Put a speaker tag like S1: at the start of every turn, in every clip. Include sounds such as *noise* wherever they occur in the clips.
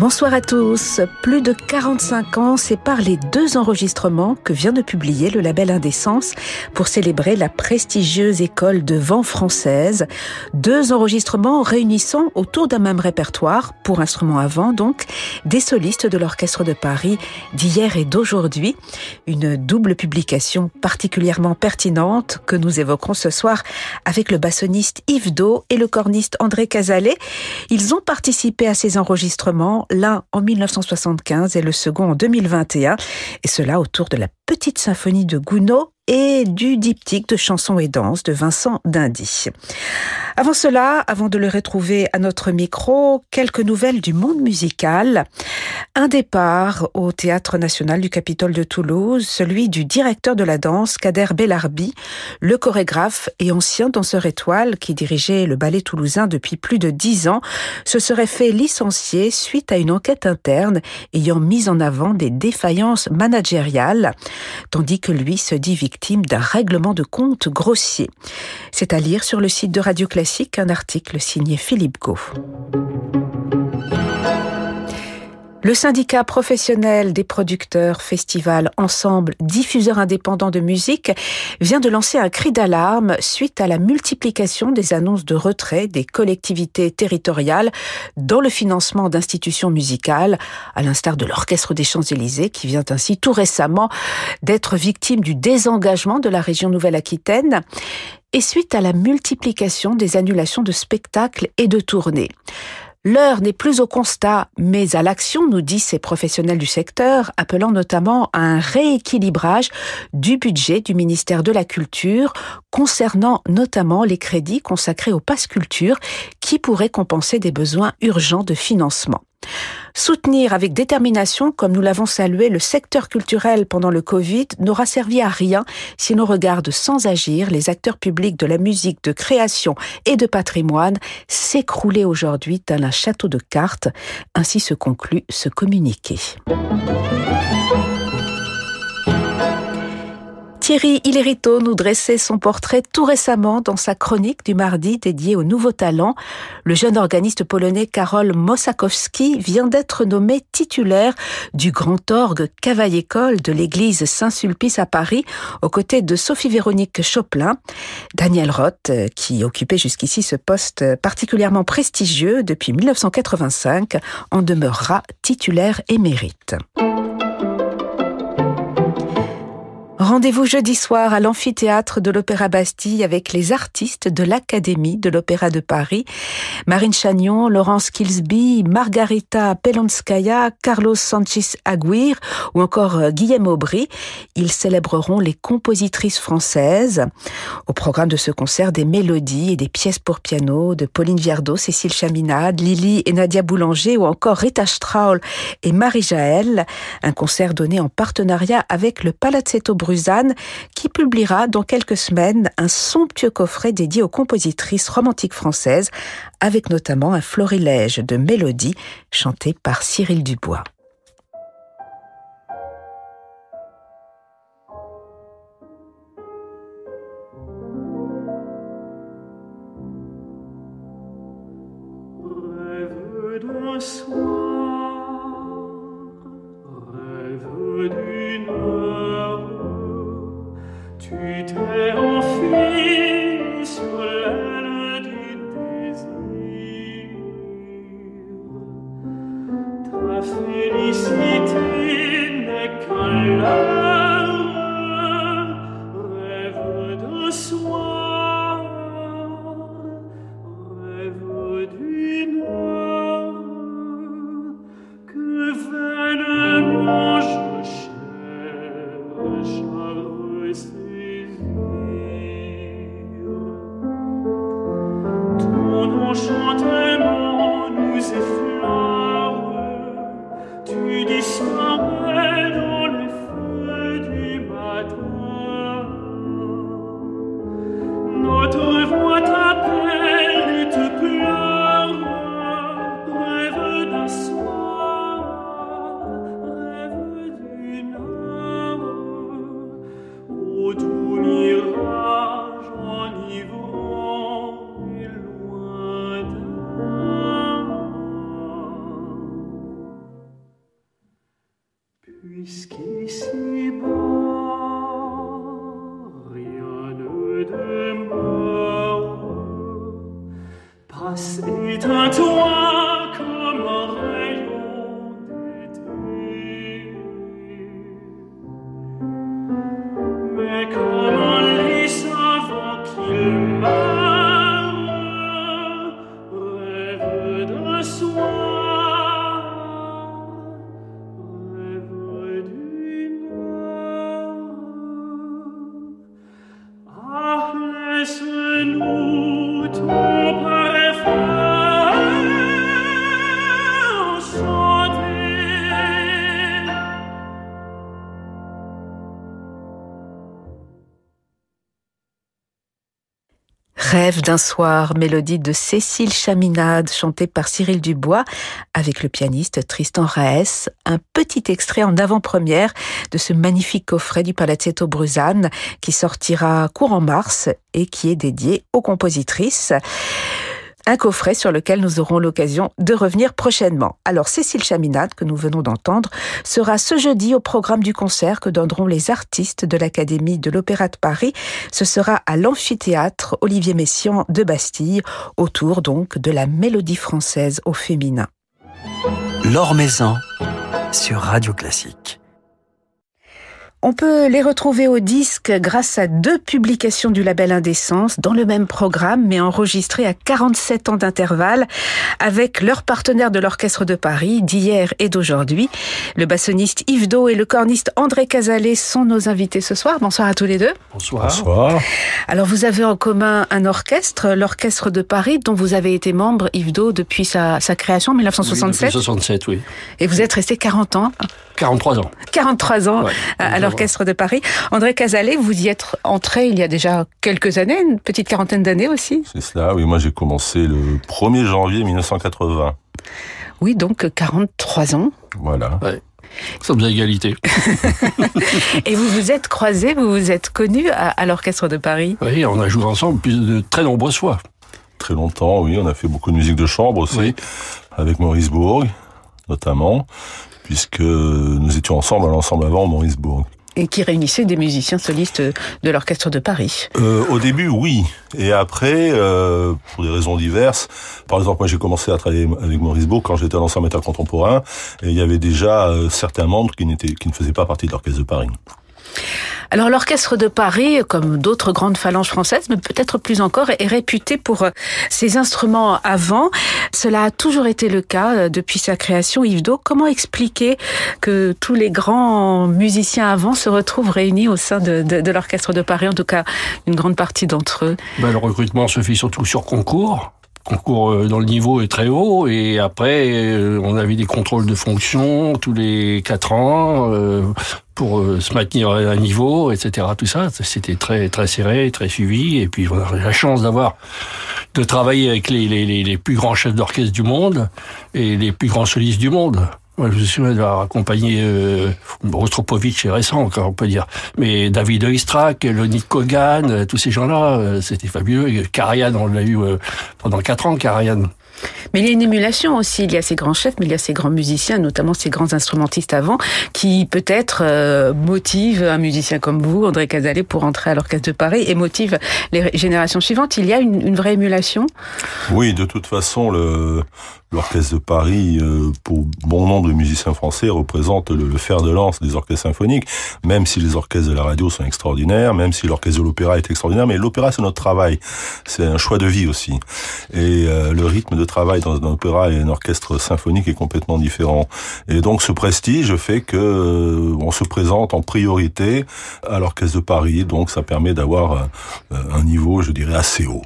S1: Bonsoir à tous. Plus de 45 ans séparent les deux enregistrements que vient de publier le label Indécence pour célébrer la prestigieuse école de vent française. Deux enregistrements réunissant autour d'un même répertoire, pour instruments à vent donc, des solistes de l'Orchestre de Paris d'hier et d'aujourd'hui. Une double publication particulièrement pertinente que nous évoquerons ce soir avec le bassoniste Yves Do et le corniste André Casalet. Ils ont participé à ces enregistrements l'un en 1975 et le second en 2021, et cela autour de la petite symphonie de Gounod et du diptyque de chansons et danses de Vincent Dindy. Avant cela, avant de le retrouver à notre micro, quelques nouvelles du monde musical. Un départ au Théâtre national du Capitole de Toulouse, celui du directeur de la danse, Kader Bellarbi, le chorégraphe et ancien danseur étoile qui dirigeait le ballet toulousain depuis plus de dix ans, se serait fait licencier suite à une enquête interne ayant mis en avant des défaillances managériales, tandis que lui se dit victime d'un règlement de compte grossier. C'est à lire sur le site de Radio Classique un article signé Philippe Gau. Le syndicat professionnel des producteurs, festivals, ensembles, diffuseurs indépendants de musique vient de lancer un cri d'alarme suite à la multiplication des annonces de retrait des collectivités territoriales dans le financement d'institutions musicales, à l'instar de l'Orchestre des Champs-Élysées qui vient ainsi tout récemment d'être victime du désengagement de la région Nouvelle-Aquitaine et suite à la multiplication des annulations de spectacles et de tournées. L'heure n'est plus au constat, mais à l'action, nous disent ces professionnels du secteur, appelant notamment à un rééquilibrage du budget du ministère de la Culture, concernant notamment les crédits consacrés au pass culture, qui pourraient compenser des besoins urgents de financement. Soutenir avec détermination, comme nous l'avons salué, le secteur culturel pendant le Covid n'aura servi à rien si l'on regarde sans agir les acteurs publics de la musique, de création et de patrimoine s'écrouler aujourd'hui tel un château de cartes. Ainsi se conclut ce communiqué. Thierry Ilerito nous dressait son portrait tout récemment dans sa chronique du mardi dédiée au nouveau talent. Le jeune organiste polonais Karol Mosakowski vient d'être nommé titulaire du grand orgue Cavaille-École de l'église Saint-Sulpice à Paris, aux côtés de Sophie-Véronique Choplin. Daniel Roth, qui occupait jusqu'ici ce poste particulièrement prestigieux depuis 1985, en demeurera titulaire émérite. Rendez-vous jeudi soir à l'amphithéâtre de l'Opéra Bastille avec les artistes de l'Académie de l'Opéra de Paris. Marine Chagnon, Laurence Kilsby, Margarita Pelonskaya, Carlos Sanchez Aguirre ou encore euh, Guillaume Aubry. Ils célébreront les compositrices françaises. Au programme de ce concert, des mélodies et des pièces pour piano de Pauline Viardot, Cécile Chaminade, Lily et Nadia Boulanger ou encore Rita Straul et Marie Jaël. Un concert donné en partenariat avec le Palazzetto Qui publiera dans quelques semaines un somptueux coffret dédié aux compositrices romantiques françaises, avec notamment un florilège de mélodies chantées par Cyril Dubois. changeant. Oh. D'un soir, mélodie de Cécile Chaminade, chantée par Cyril Dubois, avec le pianiste Tristan Raes. Un petit extrait en avant-première de ce magnifique coffret du Palazzetto Bruzane, qui sortira courant mars et qui est dédié aux compositrices un coffret sur lequel nous aurons l'occasion de revenir prochainement. Alors Cécile Chaminade, que nous venons d'entendre, sera ce jeudi au programme du concert que donneront les artistes de l'Académie de l'Opéra de Paris. Ce sera à l'amphithéâtre Olivier Messiaen de Bastille, autour donc de la mélodie française au féminin.
S2: L'Or Maison sur Radio Classique.
S1: On peut les retrouver au disque grâce à deux publications du label Indécence dans le même programme, mais enregistrées à 47 ans d'intervalle avec leur partenaire de l'Orchestre de Paris d'hier et d'aujourd'hui. Le bassoniste Yves Do et le corniste André Casalet sont nos invités ce soir. Bonsoir à tous les deux.
S3: Bonsoir. Bonsoir.
S1: Alors vous avez en commun un orchestre, l'Orchestre de Paris, dont vous avez été membre, Yves Do, depuis sa, création en 1967.
S3: Oui, oui.
S1: Et vous êtes resté 40 ans
S3: 43 ans.
S1: 43 ans l'Orchestre de Paris. André Casalet, vous y êtes entré il y a déjà quelques années, une petite quarantaine d'années aussi
S4: C'est cela, oui. Moi, j'ai commencé le 1er janvier 1980.
S1: Oui, donc 43 ans.
S4: Voilà.
S3: Ouais. Sommes à égalité. *laughs*
S1: Et vous vous êtes croisés, vous vous êtes connus à, l'Orchestre de Paris
S3: Oui, on a joué ensemble plus de très nombreuses fois.
S4: Très longtemps, oui. On a fait beaucoup de musique de chambre aussi, avec Maurice Bourg, notamment puisque nous étions ensemble à l'ensemble avant Maurice-Bourg.
S1: Et qui réunissait des musiciens solistes de l'Orchestre de Paris.
S4: Euh, au début, oui. Et après, euh, pour des raisons diverses, par exemple, moi j'ai commencé à travailler avec Maurice Bourg quand j'étais à l'ensemble métal contemporain, et il y avait déjà euh, certains membres qui, qui ne faisaient pas partie de l'Orchestre de Paris.
S1: Alors l'orchestre de Paris, comme d'autres grandes phalanges françaises, mais peut-être plus encore, est réputé pour euh, ses instruments avant. Cela a toujours été le cas euh, depuis sa création. Yves Do, comment expliquer que tous les grands musiciens avant se retrouvent réunis au sein de, l'orchestre de Paris, en tout cas une grande partie d'entre eux?
S3: Ben, Le recrutement se fait surtout sur concours concours euh, dans le niveau est très haut et après on avait des contrôles de fonction tous les quatre ans pour se maintenir à un niveau, etc. Tout ça, c'était très très serré, très suivi. Et puis on a la chance d'avoir de travailler avec les, les, les plus grands chefs d'orchestre du monde et les plus grands solistes du monde. Moi, je me souviens d'avoir accompagné euh, Rostropovitch, c'est récent encore, on peut dire. Mais David Oistrakh, Leonid Kogan, euh, tous ces gens-là, euh, c'était fabuleux. Karajan, on l'a eu euh, pendant quatre ans, Karajan.
S1: Mais il y a une émulation aussi. Il y a ces grands chefs, mais il y a ces grands musiciens, notamment ces grands instrumentistes avant, qui peut-être euh, motivent un musicien comme vous, André Casalet, pour entrer à l'Orchestre de Paris et motivent les générations suivantes. Il y a une, vraie émulation?
S4: Oui, de toute façon, l'Orchestre de Paris, euh, pour bon nombre de musiciens français, représente le, le, fer de lance des orchestres symphoniques, même si les orchestres de la radio sont extraordinaires, même si l'orchestre de l'opéra est extraordinaire, mais l'opéra c'est notre travail, c'est un choix de vie aussi. Et euh, le rythme de travail dans un opéra et un orchestre symphonique est complètement différent. Et donc ce prestige fait que euh, on se présente en priorité à l'orchestre de Paris, donc ça permet d'avoir un niveau, je dirais, assez haut.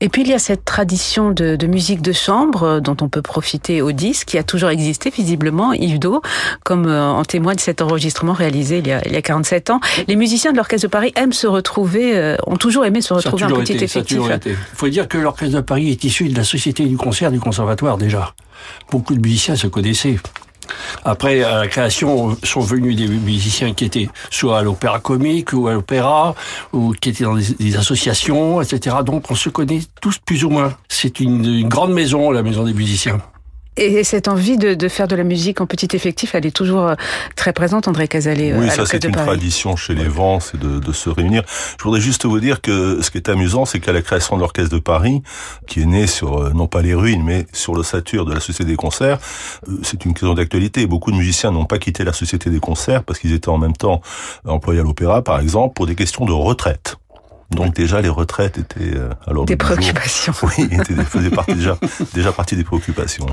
S1: Et puis il y a cette tradition de, de, musique de chambre euh, dont on peut profiter au disque, qui a toujours existé visiblement, Yves Do, comme euh, en témoigne cet enregistrement réalisé il y, a, il y a 47 ans. Les musiciens de l'Orchestre de Paris aiment se retrouver, euh, ont toujours aimé se retrouver un petit été, effectif.
S3: Il faut dire que l'Orchestre de Paris est issu de la Société du concert du Conservatoire déjà. Beaucoup de musiciens se connaissaient. Après, à la création, sont venus des musiciens qui étaient soit à l'opéra comique ou à l'opéra, ou qui étaient dans des, associations, etc. Donc, on se connaît tous plus ou moins. C'est une, grande maison, la maison des musiciens.
S1: Et cette envie de, de, faire de la musique en petit effectif, elle est toujours euh, très présente, André Casalet.
S4: Euh, oui, ça c'est une tradition chez les Vents, c'est de, de, se réunir. Je voudrais juste vous dire que ce qui est amusant, c'est qu'à la création de l'Orchestre de Paris, qui est né sur, euh, non pas les ruines, mais sur l'ossature de la Société des concerts, c'est une question d'actualité. Beaucoup de musiciens n'ont pas quitté la Société des concerts parce qu'ils étaient en même temps employés à l'opéra, par exemple, pour des questions de retraite. Donc déjà les retraites étaient euh, alors
S1: des préoccupations. *laughs*
S4: Oui, étaient, faisaient partie *laughs* déjà déjà partie des préoccupations.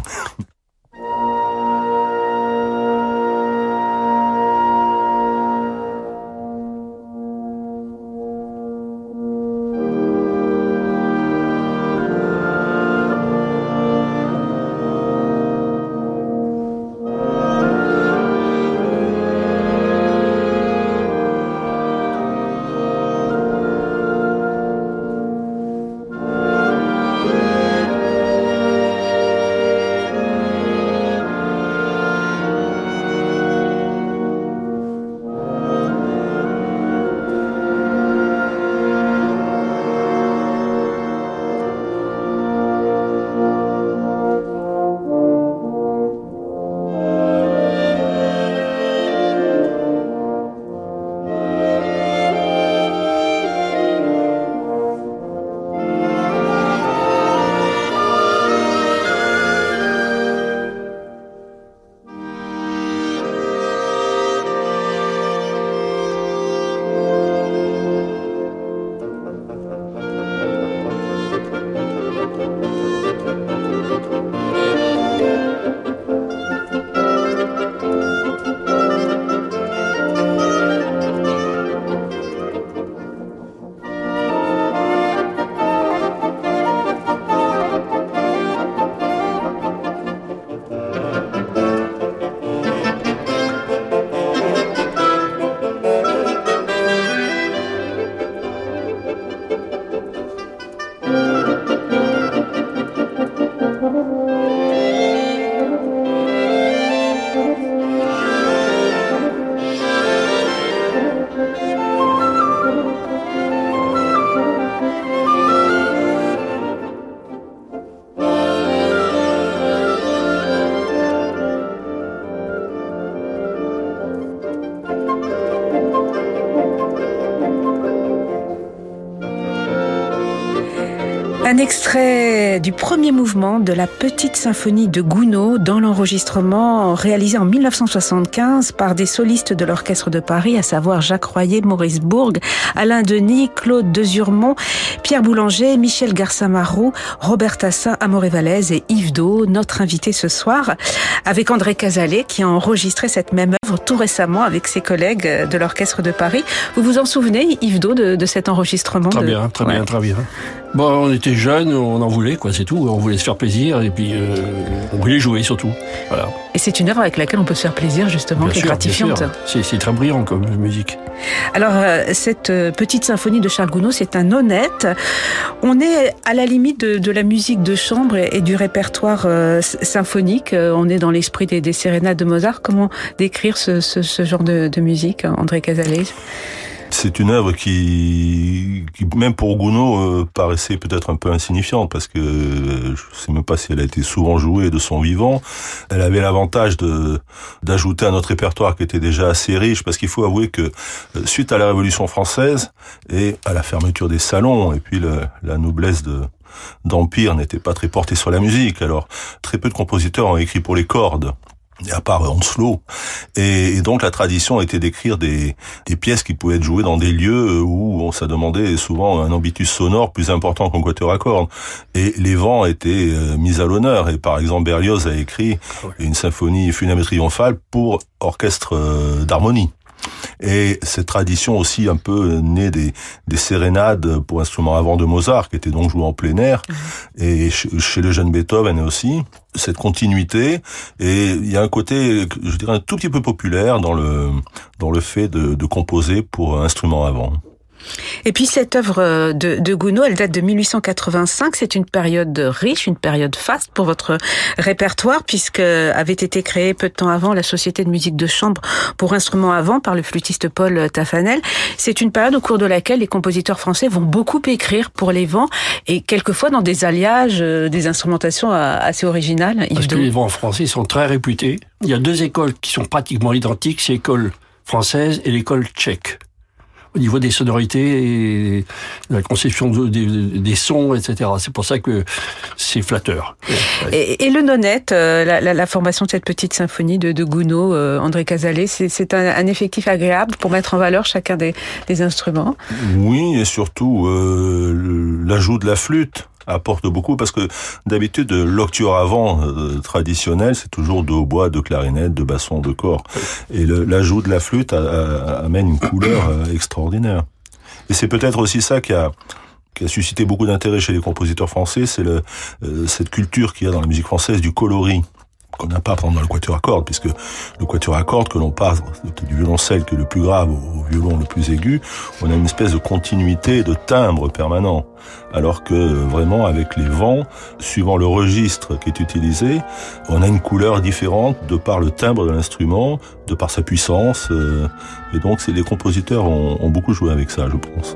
S1: Extrait du premier mouvement de la petite symphonie de Gounod dans l'enregistrement réalisé en 1975 par des solistes de l'Orchestre de Paris, à savoir Jacques Royer, Maurice Bourg, Alain Denis, Claude Dezurmont, Pierre Boulanger, Michel Garçamarou, Robert Tassin, Amoré Vallès et Yves Do, notre invité ce soir, avec André Casalet qui a enregistré cette même œuvre tout récemment avec ses collègues de l'Orchestre de Paris. Vous vous en souvenez, Yves Do, de, de cet enregistrement
S3: Très bien, très bien, très bien. Bon, on était jeunes, on en voulait, quoi, c'est tout. On voulait se faire plaisir et puis euh, on voulait jouer surtout. Voilà.
S1: Et c'est une œuvre avec laquelle on peut se faire plaisir, justement,
S3: bien
S1: qui est gratifiante.
S3: C'est très brillant comme musique.
S1: Alors, euh, cette petite symphonie de Charles Gounod, c'est un honnête. On est à la limite de, de la musique de chambre et, et du répertoire euh, symphonique. On est dans l'esprit des, des sérénades de Mozart. Comment décrire ce, ce, ce genre de, de musique, André Casalet?
S4: C'est une œuvre qui, même pour Gounod, euh, paraissait peut-être un peu insignifiante parce que euh, je sais même pas si elle a été souvent jouée de son vivant. Elle avait l'avantage d'ajouter à notre répertoire qui était déjà assez riche parce qu'il faut avouer que euh, suite à la Révolution française et à la fermeture des salons et puis la noblesse de d'empire n'était pas très portée sur la musique. Alors très peu de compositeurs ont écrit pour les cordes à part Onslow. Et, et, donc la tradition était d'écrire des, des pièces qui pouvaient être jouées dans des lieux où on ça demandait souvent un ambitus sonore plus important qu'un quatuor à cordes. Et les vents étaient euh, mis à l'honneur. Et par exemple, Berlioz a écrit une symphonie funèbre triomphale pour orchestre euh, d'harmonie. Et cette tradition aussi un peu née des, des sérénades pour instruments avant de Mozart, qui étaient donc joués en plein air, et chez le jeune Beethoven aussi, cette continuité. Et il y a un côté, je dirais, un tout petit peu populaire dans le, dans le fait de, de composer pour instruments avant.
S1: Et puis cette œuvre de, de Gounod, elle date de 1885. C'est une période riche, une période faste pour votre répertoire, puisque avait été créée peu de temps avant la Société de musique de chambre pour instruments avant par le flûtiste Paul Tafanel. C'est une période au cours de laquelle les compositeurs français vont beaucoup écrire pour les vents et quelquefois dans des alliages, euh, des instrumentations assez originales.
S3: Parce que les vents français sont très réputés. Il y a deux écoles qui sont pratiquement identiques, c'est l'école française et l'école tchèque au niveau des sonorités et de la conception des, sons, etc. C'est pour ça que c'est flatteur.
S1: Et, le nonette, euh, la, formation de cette petite symphonie de, de Gounod, euh, André Casalet, c'est un, effectif agréable pour mettre en valeur chacun des, instruments?
S4: Oui, et surtout euh, l'ajout de la flûte apporte beaucoup parce que d'habitude l'octuor avant euh, traditionnel c'est toujours de hautbois, de clarinette, de basson, de corps et l'ajout de la flûte amène une couleur euh, extraordinaire. Et c'est peut-être aussi ça qui a qui a suscité beaucoup d'intérêt chez les compositeurs français, c'est euh, cette culture qu'il y a dans la musique française du coloris qu'on n'a pas pendant le quatuor à cordes, puisque le quatuor à cordes que l'on passe du violoncelle qui est le plus grave au violon le plus aigu, on a une espèce de continuité, de timbre permanent. Alors que vraiment avec les vents, suivant le registre qui est utilisé, on a une couleur différente de par le timbre de l'instrument, de par sa puissance. Euh, et donc les compositeurs ont beaucoup joué avec ça, je pense.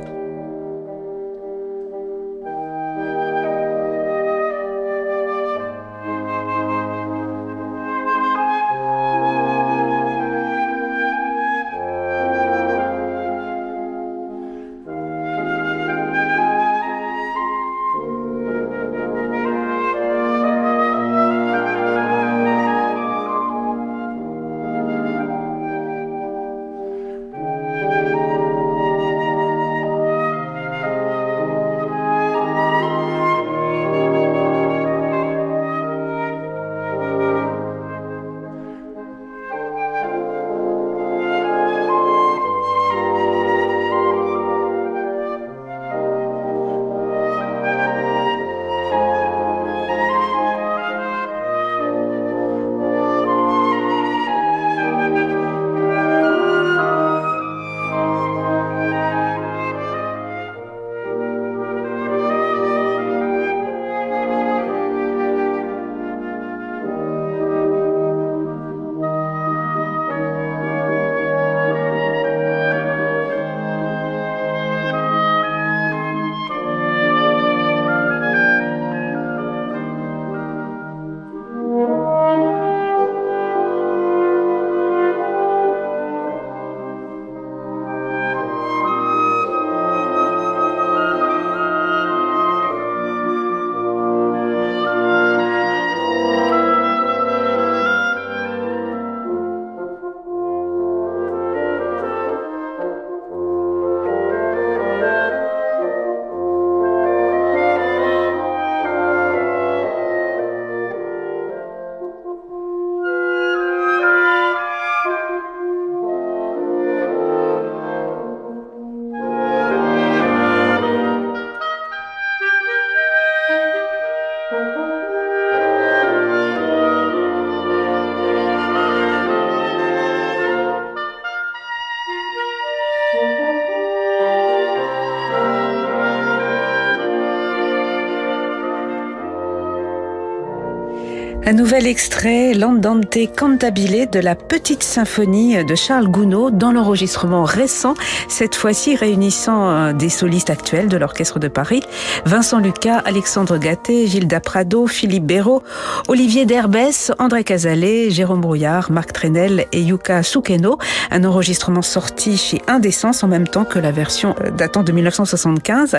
S1: Un nouvel extrait, L'Andante Cantabile de la Petite Symphonie de Charles Gounod dans l'enregistrement récent, cette fois-ci réunissant euh, des solistes actuels de l'Orchestre de Paris, Vincent Lucas, Alexandre Gatté, Gilda Prado, Philippe Béraud, Olivier Derbès, André Casalet, Jérôme Brouillard, Marc Trenel et Yuka Sukeno. Un enregistrement sorti chez Indécence en même temps que la version euh, datant de 1975.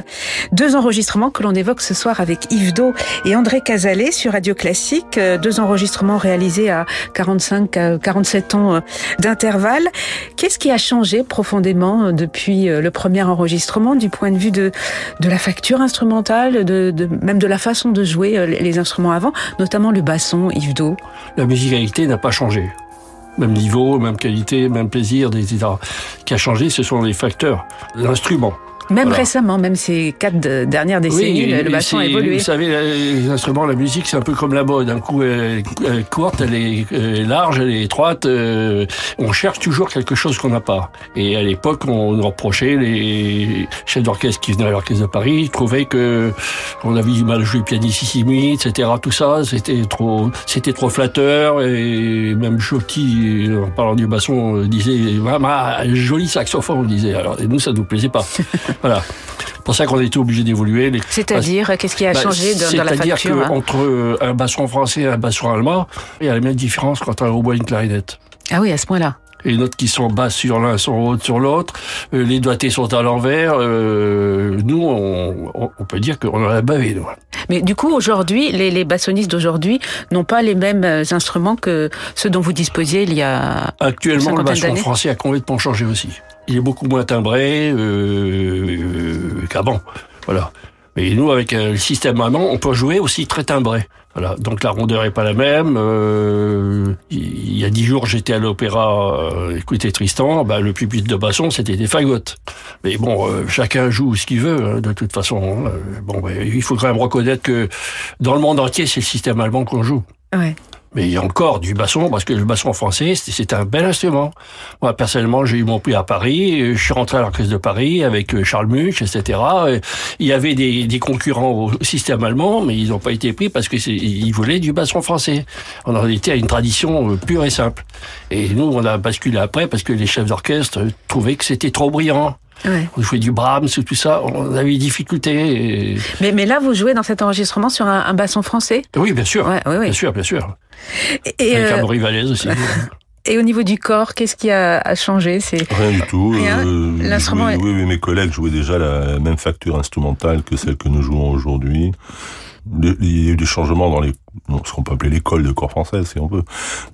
S1: Deux enregistrements que l'on évoque ce soir avec Yves Do et André Casalet sur Radio Classique euh, deux enregistrements réalisés à 45, 47 ans euh, d'intervalle. Qu'est-ce qui a changé profondément euh, depuis euh, le premier enregistrement du point de vue de, de la facture instrumentale, de même de la façon de jouer les instruments avant, notamment le basson, Yves Do?
S3: La musicalité n'a pas changé même niveau, même qualité, même plaisir, etc. Ce qui a changé, ce sont les facteurs. L'instrument.
S1: Même
S3: Voilà.
S1: récemment, même ces quatre de- dernières décennies, le, basson a évolué.
S3: Vous savez, les instruments, la musique, c'est un peu comme la mode. Un coup, elle, est courte, elle est large, elle est étroite. euh, on cherche toujours quelque chose qu'on n'a pas. Et à l'époque, on nous reprochait, les chefs d'orchestre qui venaient à l'orchestre de Paris, trouvaient que on avait du mal à jouer pianissimi, etc. Tout ça, c'était trop, c'était trop flatteur. Et même Jotti, en parlant du basson, disait, ah, joli saxophone, on disait. Alors, et nous, ça nous plaisait pas. Voilà. C'est pour ça qu'on a été obligé d'évoluer.
S1: C'est-à-dire, qu'est-ce qui a
S3: bah,
S1: changé dans, dans la
S3: C'est-à-dire
S1: facture hein
S3: qu'entre euh, un basson français et un basson allemand, il y a la même différence quand on hautbois et une clarinette.
S1: Ah oui, à ce point-là.
S3: Et les notes qui sont basses sur l'un sont hautes sur l'autre, euh, les doigtés sont à l'envers. euh, nous, on, on- on peut dire qu'on en a bavé. Nous.
S1: Mais du coup, aujourd'hui, les, les bassonistes d'aujourd'hui n'ont pas les mêmes instruments que ceux dont vous disposiez il y a...
S3: Actuellement, le basson français a complètement changé aussi. Il est beaucoup moins timbré euh, euh, qu'avant. Voilà. Mais nous, avec euh, le système allemand, on peut jouer aussi très timbré. Voilà. Donc la rondeur est pas la même. Euh, il y a dix jours, j'étais à l'opéra euh, écouter Tristan. Bah, le pupitre de basson, c'était des fagottes. Mais bon, euh, chacun joue ce qu'il veut, hein, de toute façon. Euh, bon, bah, il faut quand même reconnaître que dans le monde entier, c'est le système allemand qu'on joue.
S1: Ouais.
S3: Mais il y a encore du basson, parce que le basson français, c'est un bel instrument. Moi, personnellement, j'ai eu mon prix à Paris, euh, je suis rentré à l'Orchestre de Paris avec euh, Charles Much, etc. Euh, Il y avait des, des concurrents au système allemand, mais ils n'ont pas été pris parce qu'ils voulaient du basson français. On en était à une tradition pure et simple. Et nous, on a basculé après parce que les chefs d'orchestre trouvaient que c'était trop brillant.
S1: Ouais.
S3: On jouait du Brahms, tout ça, on avait des difficultés. et-
S1: Mais, mais là, vous jouez dans cet enregistrement sur un, un basson français
S3: Oui, bien sûr.
S1: Ouais, oui, oui.
S3: Bien sûr, bien sûr.
S1: Et,
S3: Avec
S1: euh,
S3: Vallès aussi. *laughs*
S1: et au niveau du corps, qu'est-ce qui a, a changé? C'est
S4: Rien du tout. Euh,
S1: L'instrument
S4: oui,
S1: est-
S4: oui, oui, mes collègues jouaient déjà la même facture instrumentale que celle que nous jouons aujourd'hui. Il y a eu des changements dans les, ce qu'on peut appeler l'école de corps française, si on veut.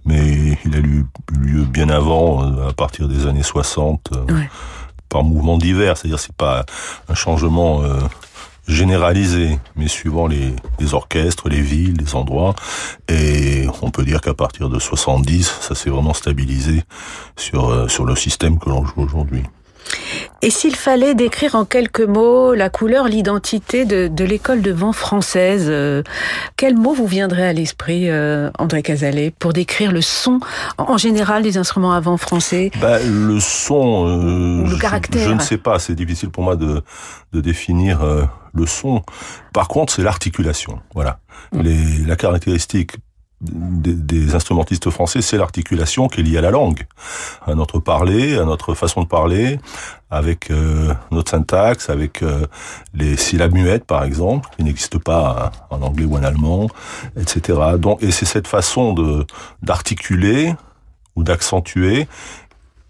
S4: Mais il a eu lieu bien avant, euh, à partir des années 60, euh,
S1: Ouais.
S4: Par mouvements divers. C'est-à-dire, c'est pas un changement euh, généralisé, mais suivant les, orchestres, les villes, les endroits. Et on peut dire qu'à partir de 70, ça s'est vraiment stabilisé sur, euh, sur le système que l'on joue aujourd'hui.
S1: Et s'il fallait décrire en quelques mots la couleur, l'identité de, de l'école de vent française, euh, quel mot vous viendrait à l'esprit, euh, André Casalet, pour décrire le son en général des instruments à vent français?
S4: Bah, le son, euh,
S1: le
S4: je-
S1: caractère.
S4: Je, ne sais pas, c'est difficile pour moi de, de définir euh, le son. Par contre, c'est l'articulation. Voilà.
S1: Mm.
S4: Les, la caractéristique des, des instrumentistes français, c'est l'articulation qui est liée à la langue, à notre parler, à notre façon de parler, avec euh, notre syntaxe, avec euh, les syllabes muettes, par exemple, qui n'existent pas en anglais ou en allemand, etc. Donc, et c'est cette façon de d'articuler ou d'accentuer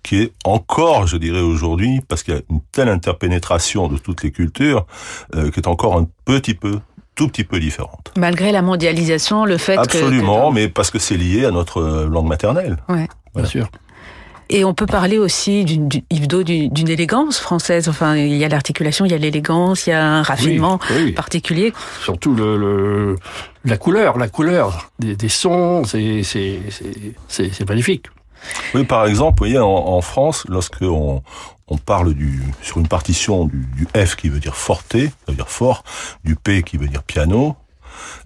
S4: qui est encore, je dirais aujourd'hui, parce qu'il y a une telle interpénétration de toutes les cultures, euh, qui est encore un petit peu, tout petit peu différente.
S1: Malgré la mondialisation, le fait que-
S4: Absolument,
S1: que...
S4: mais parce que c'est lié à notre euh, langue maternelle.
S1: Ouais.
S3: Bien sûr.
S1: Et on peut parler aussi d'une d'une- élégance française. Enfin, il y a l'articulation, il y a l'élégance, il y a un raffinement
S3: Oui, oui.
S1: particulier.
S3: Surtout le, le- la couleur, la couleur des, des sons, c'est c'est c'est- c'est c'est magnifique.
S4: Oui, par exemple, vous voyez, en, en France, lorsque on, on parle du, sur une partition du, du F qui veut dire forte, ça veut dire fort, du P qui veut dire piano,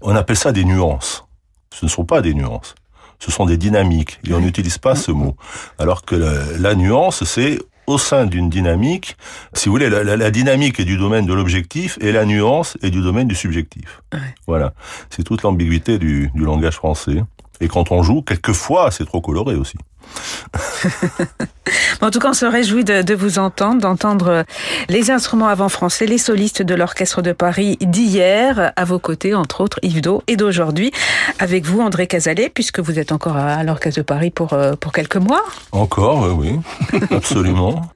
S4: on appelle ça des nuances. Ce ne sont pas des nuances. Ce sont des dynamiques. Et on n'utilise pas ce mot. Alors que la, la nuance, c'est au sein d'une dynamique, si vous voulez, la, la- la dynamique est du domaine de l'objectif et la nuance est du domaine du subjectif.
S1: Ouais.
S4: Voilà. C'est toute l'ambiguïté du, du langage français. Et quand on joue, quelquefois, c'est trop coloré aussi. *laughs*
S1: En tout cas, on se réjouit de, de vous entendre, d'entendre euh, les instruments avant français, les solistes de l'Orchestre de Paris d'hier, à vos côtés, entre autres Yves Do, et d'aujourd'hui, avec vous, André Casalet, puisque vous êtes encore à, à l'Orchestre de Paris pour, euh, pour quelques mois.
S4: Encore, oui, oui, *laughs* absolument.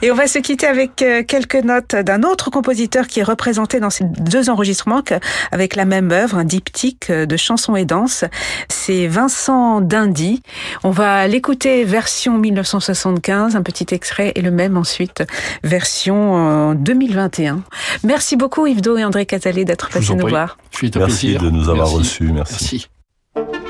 S1: Et on va se quitter avec euh, quelques notes d'un autre compositeur qui est représenté dans ces deux enregistrements avec la même œuvre, un diptyque euh, de chansons et danses. C'est Vincent Dindy. On va l'écouter version 1975, un petit extrait, et le même ensuite version euh, 2021. Merci beaucoup Yves Do et André Catalé d'être passés nous voir.
S4: Merci
S3: plaisir.
S4: de nous avoir
S3: Merci.
S4: reçus. Merci.
S3: Merci.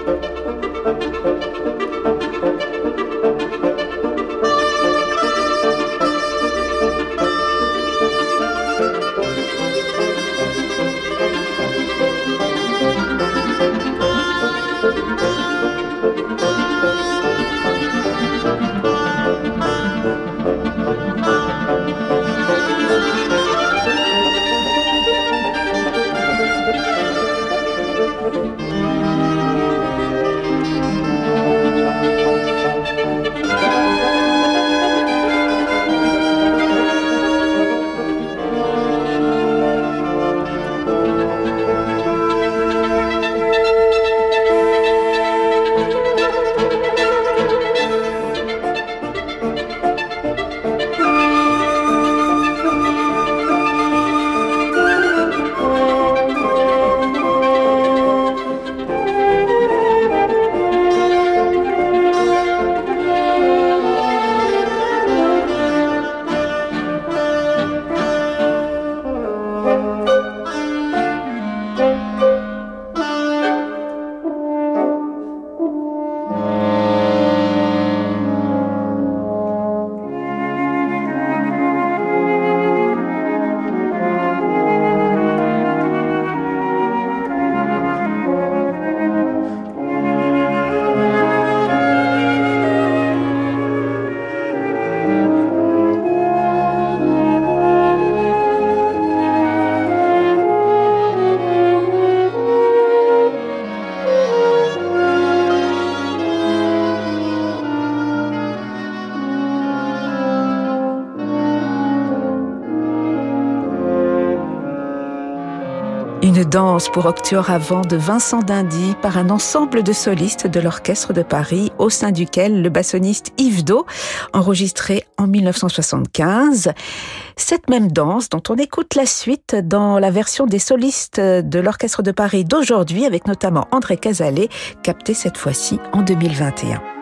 S1: Danse pour Octuor avant de Vincent Dindy par un ensemble de solistes de l'Orchestre de Paris au sein duquel le bassoniste Yves Do, enregistré en 1975. Cette même danse dont on écoute la suite dans la version des solistes de l'Orchestre de Paris d'aujourd'hui avec notamment André Casalet, capté cette fois-ci en 2021.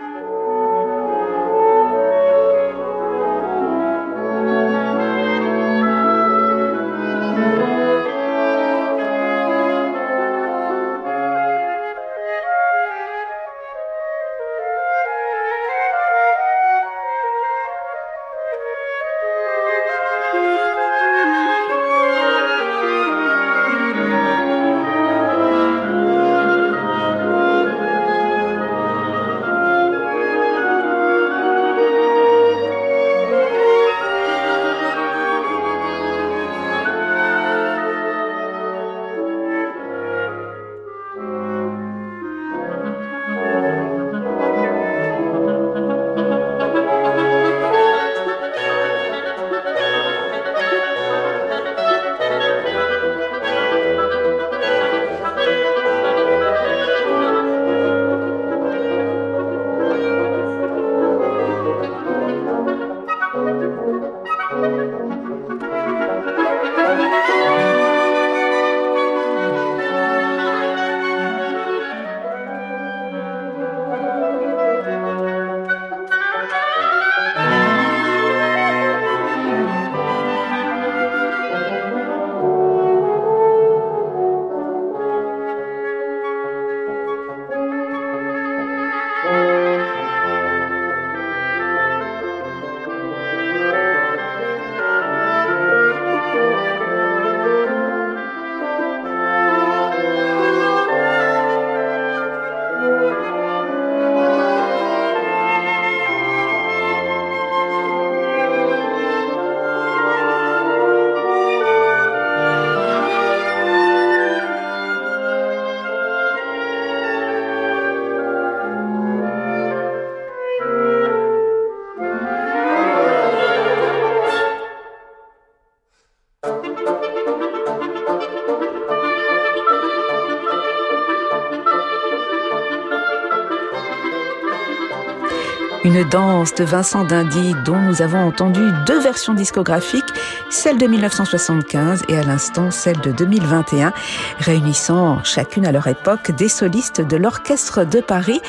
S1: Une danse de Vincent Dindy dont nous avons entendu deux versions discographiques, celle de 1975 et à l'instant celle de 2021, réunissant chacune à leur époque des solistes de l'Orchestre de Paris.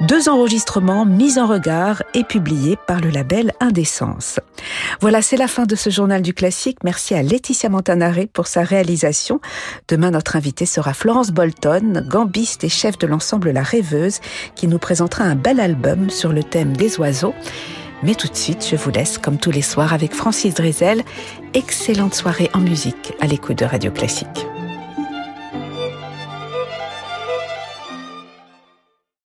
S1: Deux enregistrements mis en regard et publiés par le label Indécence. Voilà, c'est la fin de ce journal du classique. Merci à Laetitia Montanare pour sa réalisation. Demain, notre invitée sera Florence Bolton, gambiste et chef de l'ensemble La Rêveuse, qui nous présentera un bel album sur le thème des oiseaux. Mais tout de suite, je vous laisse, comme tous les soirs, avec Francis Drezel. Excellente soirée en musique à l'écoute de Radio Classique.